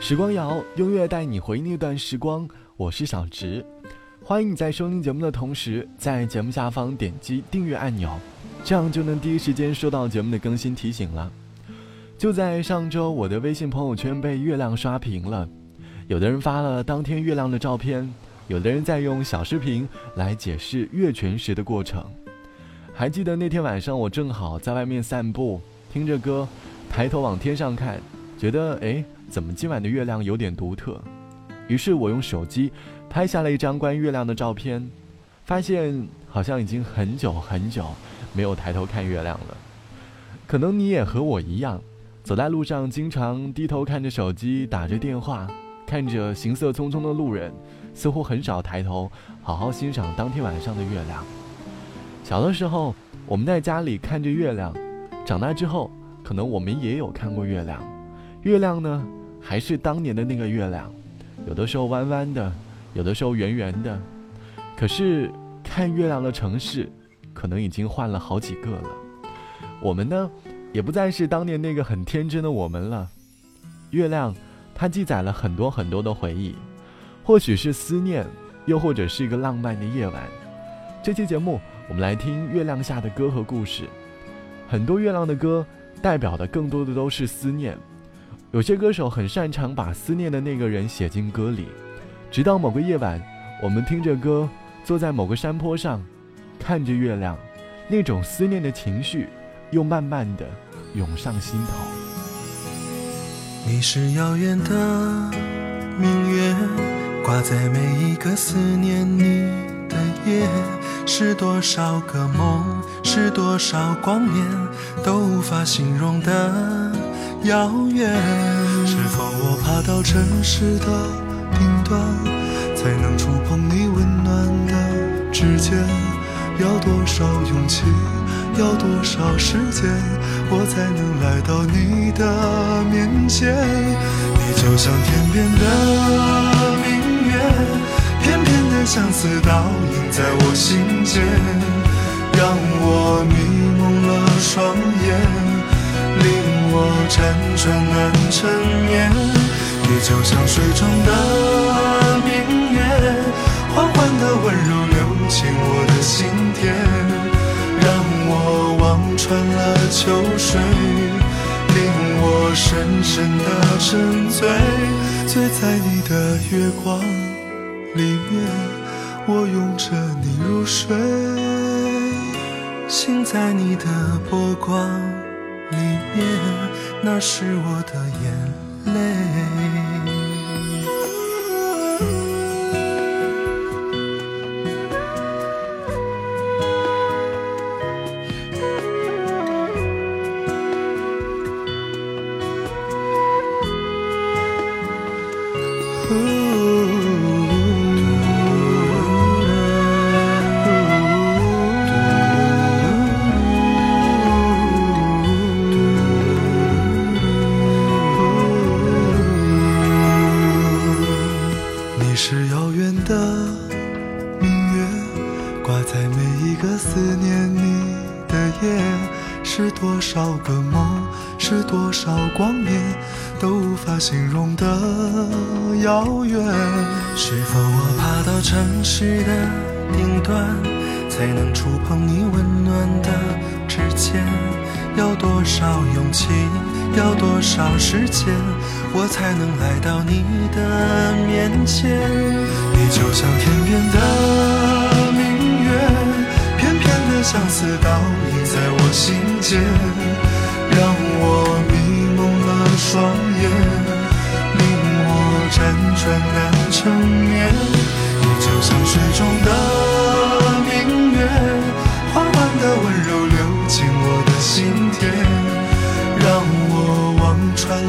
时光谣，音乐带你回忆那段时光。我是小直，欢迎你在收听节目的同时，在节目下方点击订阅按钮，这样就能第一时间收到节目的更新提醒了。就在上周，我的微信朋友圈被月亮刷屏了，有的人发了当天月亮的照片，有的人在用小视频来解释月全食的过程。还记得那天晚上，我正好在外面散步，听着歌，抬头往天上看，觉得哎。怎么今晚的月亮有点独特？于是我用手机拍下了一张关于月亮的照片，发现好像已经很久很久没有抬头看月亮了。可能你也和我一样，走在路上经常低头看着手机，打着电话，看着行色匆匆的路人，似乎很少抬头好好欣赏当天晚上的月亮。小的时候我们在家里看着月亮，长大之后可能我们也有看过月亮。月亮呢？还是当年的那个月亮，有的时候弯弯的，有的时候圆圆的。可是看月亮的城市，可能已经换了好几个了。我们呢，也不再是当年那个很天真的我们了。月亮，它记载了很多很多的回忆，或许是思念，又或者是一个浪漫的夜晚。这期节目，我们来听月亮下的歌和故事。很多月亮的歌，代表的更多的都是思念。有些歌手很擅长把思念的那个人写进歌里，直到某个夜晚，我们听着歌，坐在某个山坡上，看着月亮，那种思念的情绪又慢慢的涌上心头。你是遥远的明月，挂在每一个思念你的夜，是多少个梦，是多少光年，都无法形容的。遥远，是否我爬到城市的顶端，才能触碰你温暖的指尖？要多少勇气，要多少时间，我才能来到你的面前？你就像天边的明月，片片的相思倒映在我心间，让我迷蒙了双眼。令我辗转难成眠，你就像水中的明月，缓缓的温柔流进我的心田，让我望穿了秋水，令我深深的沉醉，醉在你的月光里面，我拥着你入睡，醒在你的波光。里面，那是我的眼泪。碰你温暖的指尖？要多少勇气，要多少时间，我才能来到你的面前？你就像天边的明月，片片的相思倒映在我心间，让我迷蒙了双眼。令我辗转难成眠，你就像水中的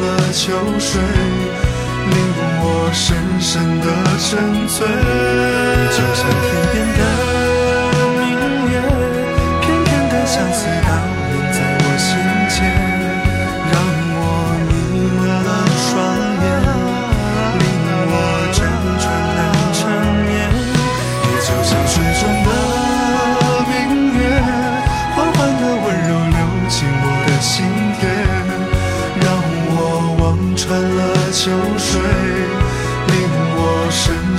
了秋水，令我深深的沉醉。就像天边的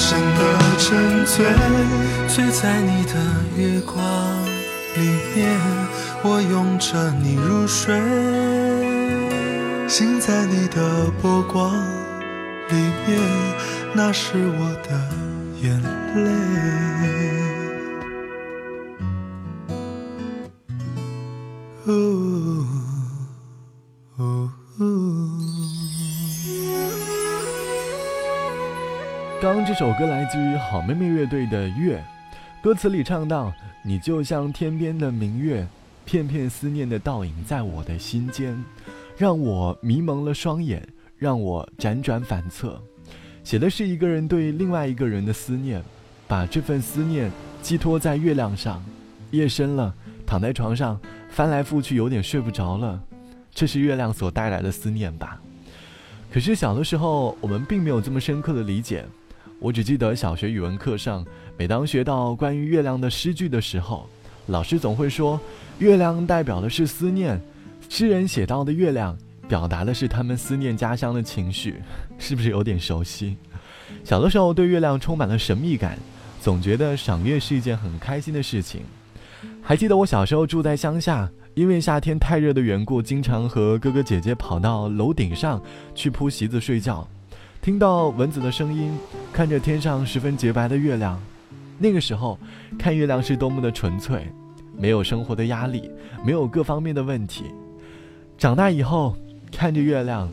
深的沉醉。醉在你的月光里面，我拥着你入睡。醒在你的波光里面，那是我的眼泪。这首歌来自于好妹妹乐队的《月》，歌词里唱到：“你就像天边的明月，片片思念的倒影在我的心间，让我迷蒙了双眼，让我辗转反侧。”写的是一个人对另外一个人的思念，把这份思念寄托在月亮上。夜深了，躺在床上翻来覆去，有点睡不着了。这是月亮所带来的思念吧？可是小的时候，我们并没有这么深刻的理解。我只记得小学语文课上，每当学到关于月亮的诗句的时候，老师总会说：“月亮代表的是思念，诗人写到的月亮，表达的是他们思念家乡的情绪。”是不是有点熟悉？小的时候对月亮充满了神秘感，总觉得赏月是一件很开心的事情。还记得我小时候住在乡下，因为夏天太热的缘故，经常和哥哥姐姐跑到楼顶上去铺席子睡觉。听到蚊子的声音，看着天上十分洁白的月亮，那个时候看月亮是多么的纯粹，没有生活的压力，没有各方面的问题。长大以后看着月亮，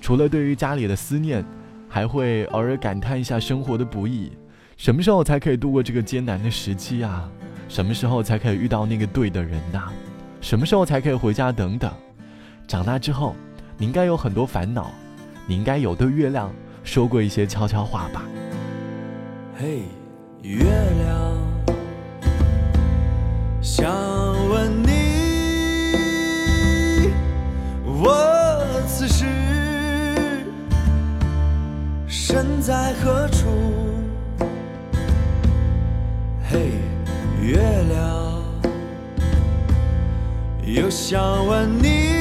除了对于家里的思念，还会偶尔感叹一下生活的不易。什么时候才可以度过这个艰难的时期啊？什么时候才可以遇到那个对的人呐？什么时候才可以回家？等等。长大之后，你应该有很多烦恼，你应该有对月亮。说过一些悄悄话吧。嘿，月亮，想问你，我此时身在何处？嘿，月亮，又想问你，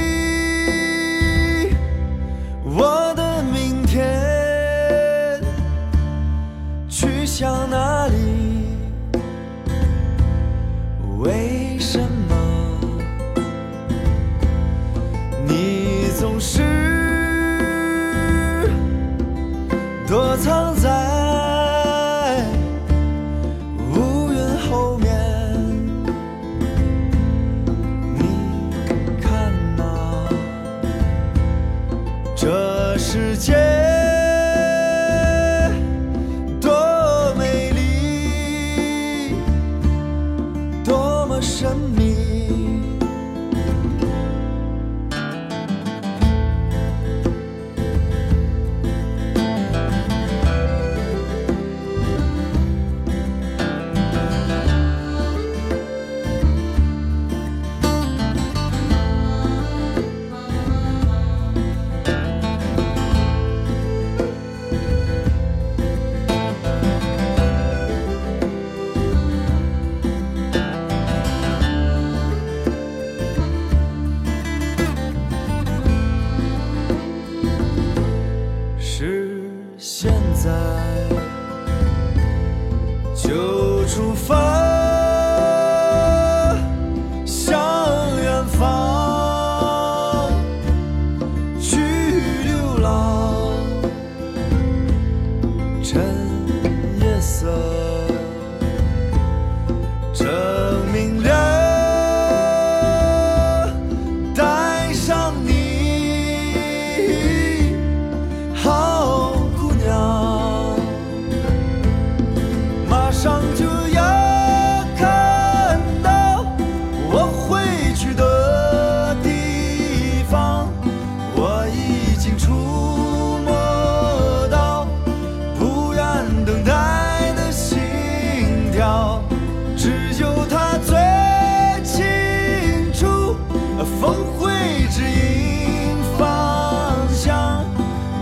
指引方向，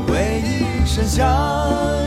为你伸向。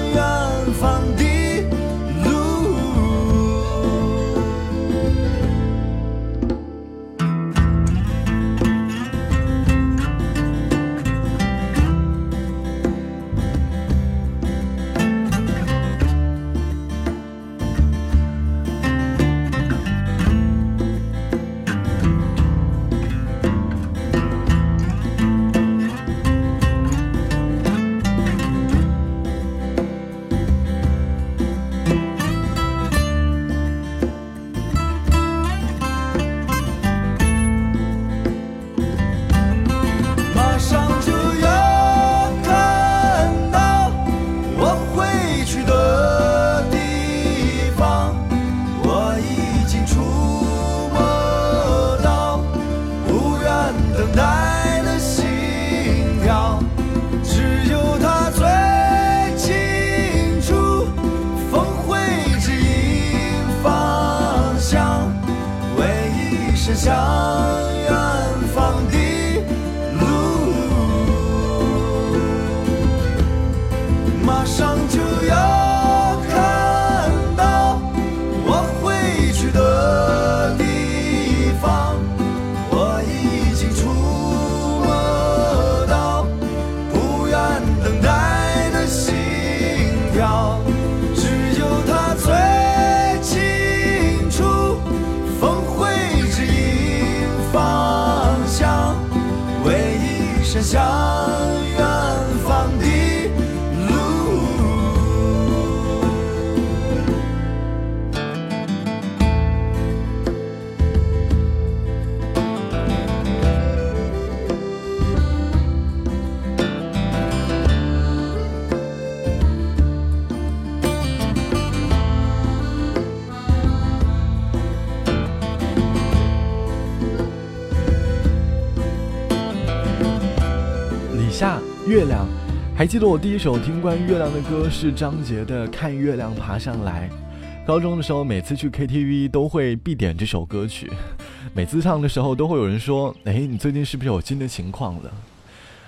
月亮》，还记得我第一首听关于月亮的歌是张杰的《看月亮爬上来》。高中的时候，每次去 KTV 都会必点这首歌曲，每次唱的时候都会有人说：“哎，你最近是不是有新的情况了？”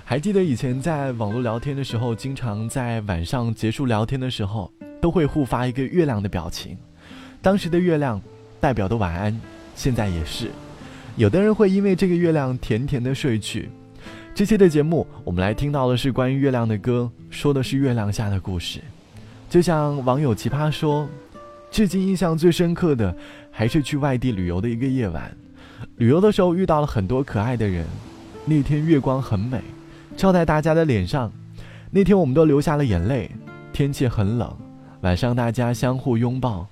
还记得以前在网络聊天的时候，经常在晚上结束聊天的时候，都会互发一个月亮的表情。当时的月亮代表的晚安，现在也是。有的人会因为这个月亮甜甜的睡去。这期的节目，我们来听到的是关于月亮的歌，说的是月亮下的故事。就像网友奇葩说，至今印象最深刻的还是去外地旅游的一个夜晚。旅游的时候遇到了很多可爱的人，那天月光很美，照在大家的脸上。那天我们都流下了眼泪。天气很冷，晚上大家相互拥抱。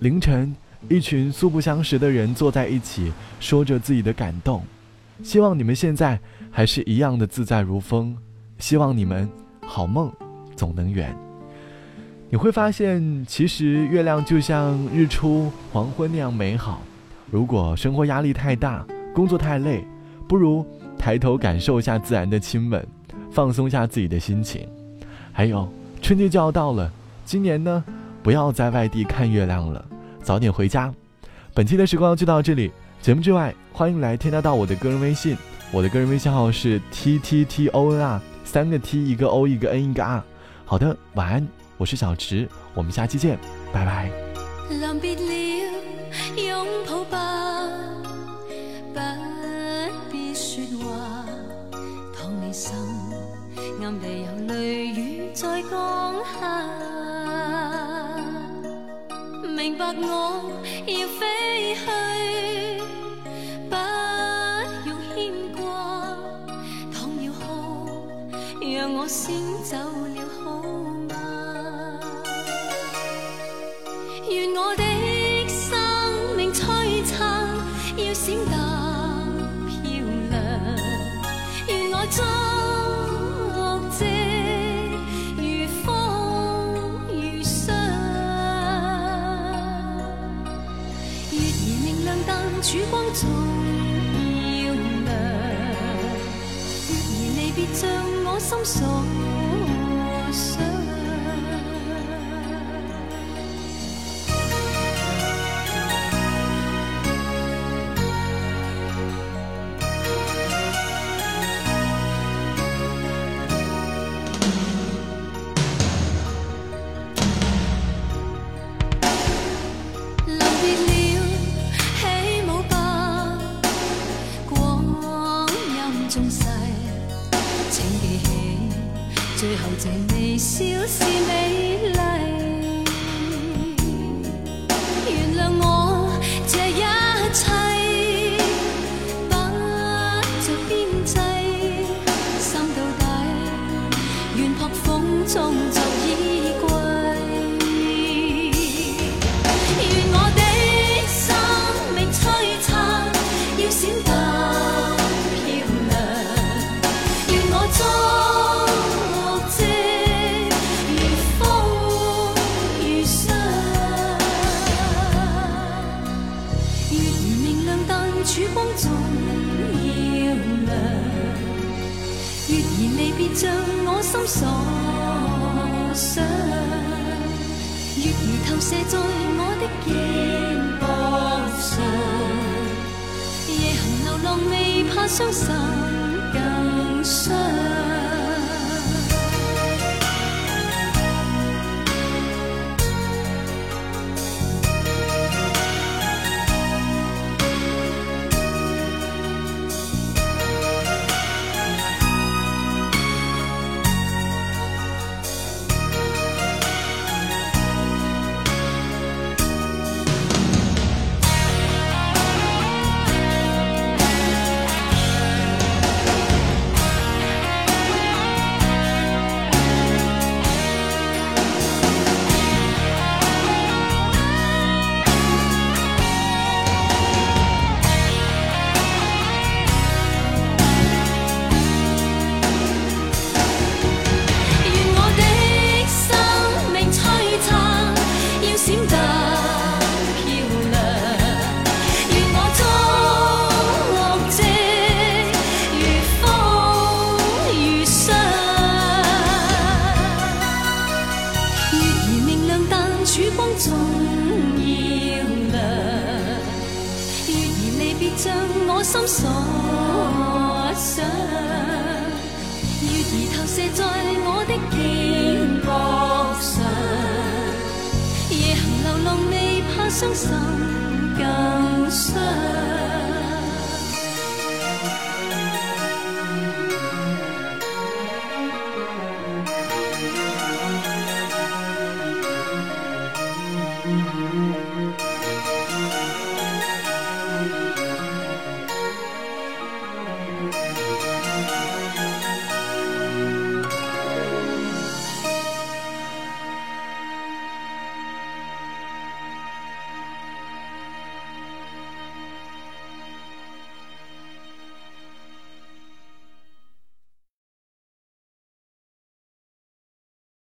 凌晨，一群素不相识的人坐在一起，说着自己的感动。希望你们现在还是一样的自在如风，希望你们好梦总能圆。你会发现，其实月亮就像日出、黄昏那样美好。如果生活压力太大，工作太累，不如抬头感受一下自然的亲吻，放松一下自己的心情。还有，春节就要到了，今年呢，不要在外地看月亮了，早点回家。本期的时光就到这里。节目之外，欢迎来添加到我的个人微信，我的个人微信号是 t t t o n 啊三个 t 一个 o 一个 n 一个 r。好的，晚安，我是小池，我们下期见，拜拜。明白我要飞先走了好吗？愿我的生命璀璨，要闪得漂亮。愿我足迹如风如霜。月儿明亮，但曙光总要亮。月儿离别像我心所。想，月儿投射在我的肩膊上，夜行流浪未怕伤心更伤。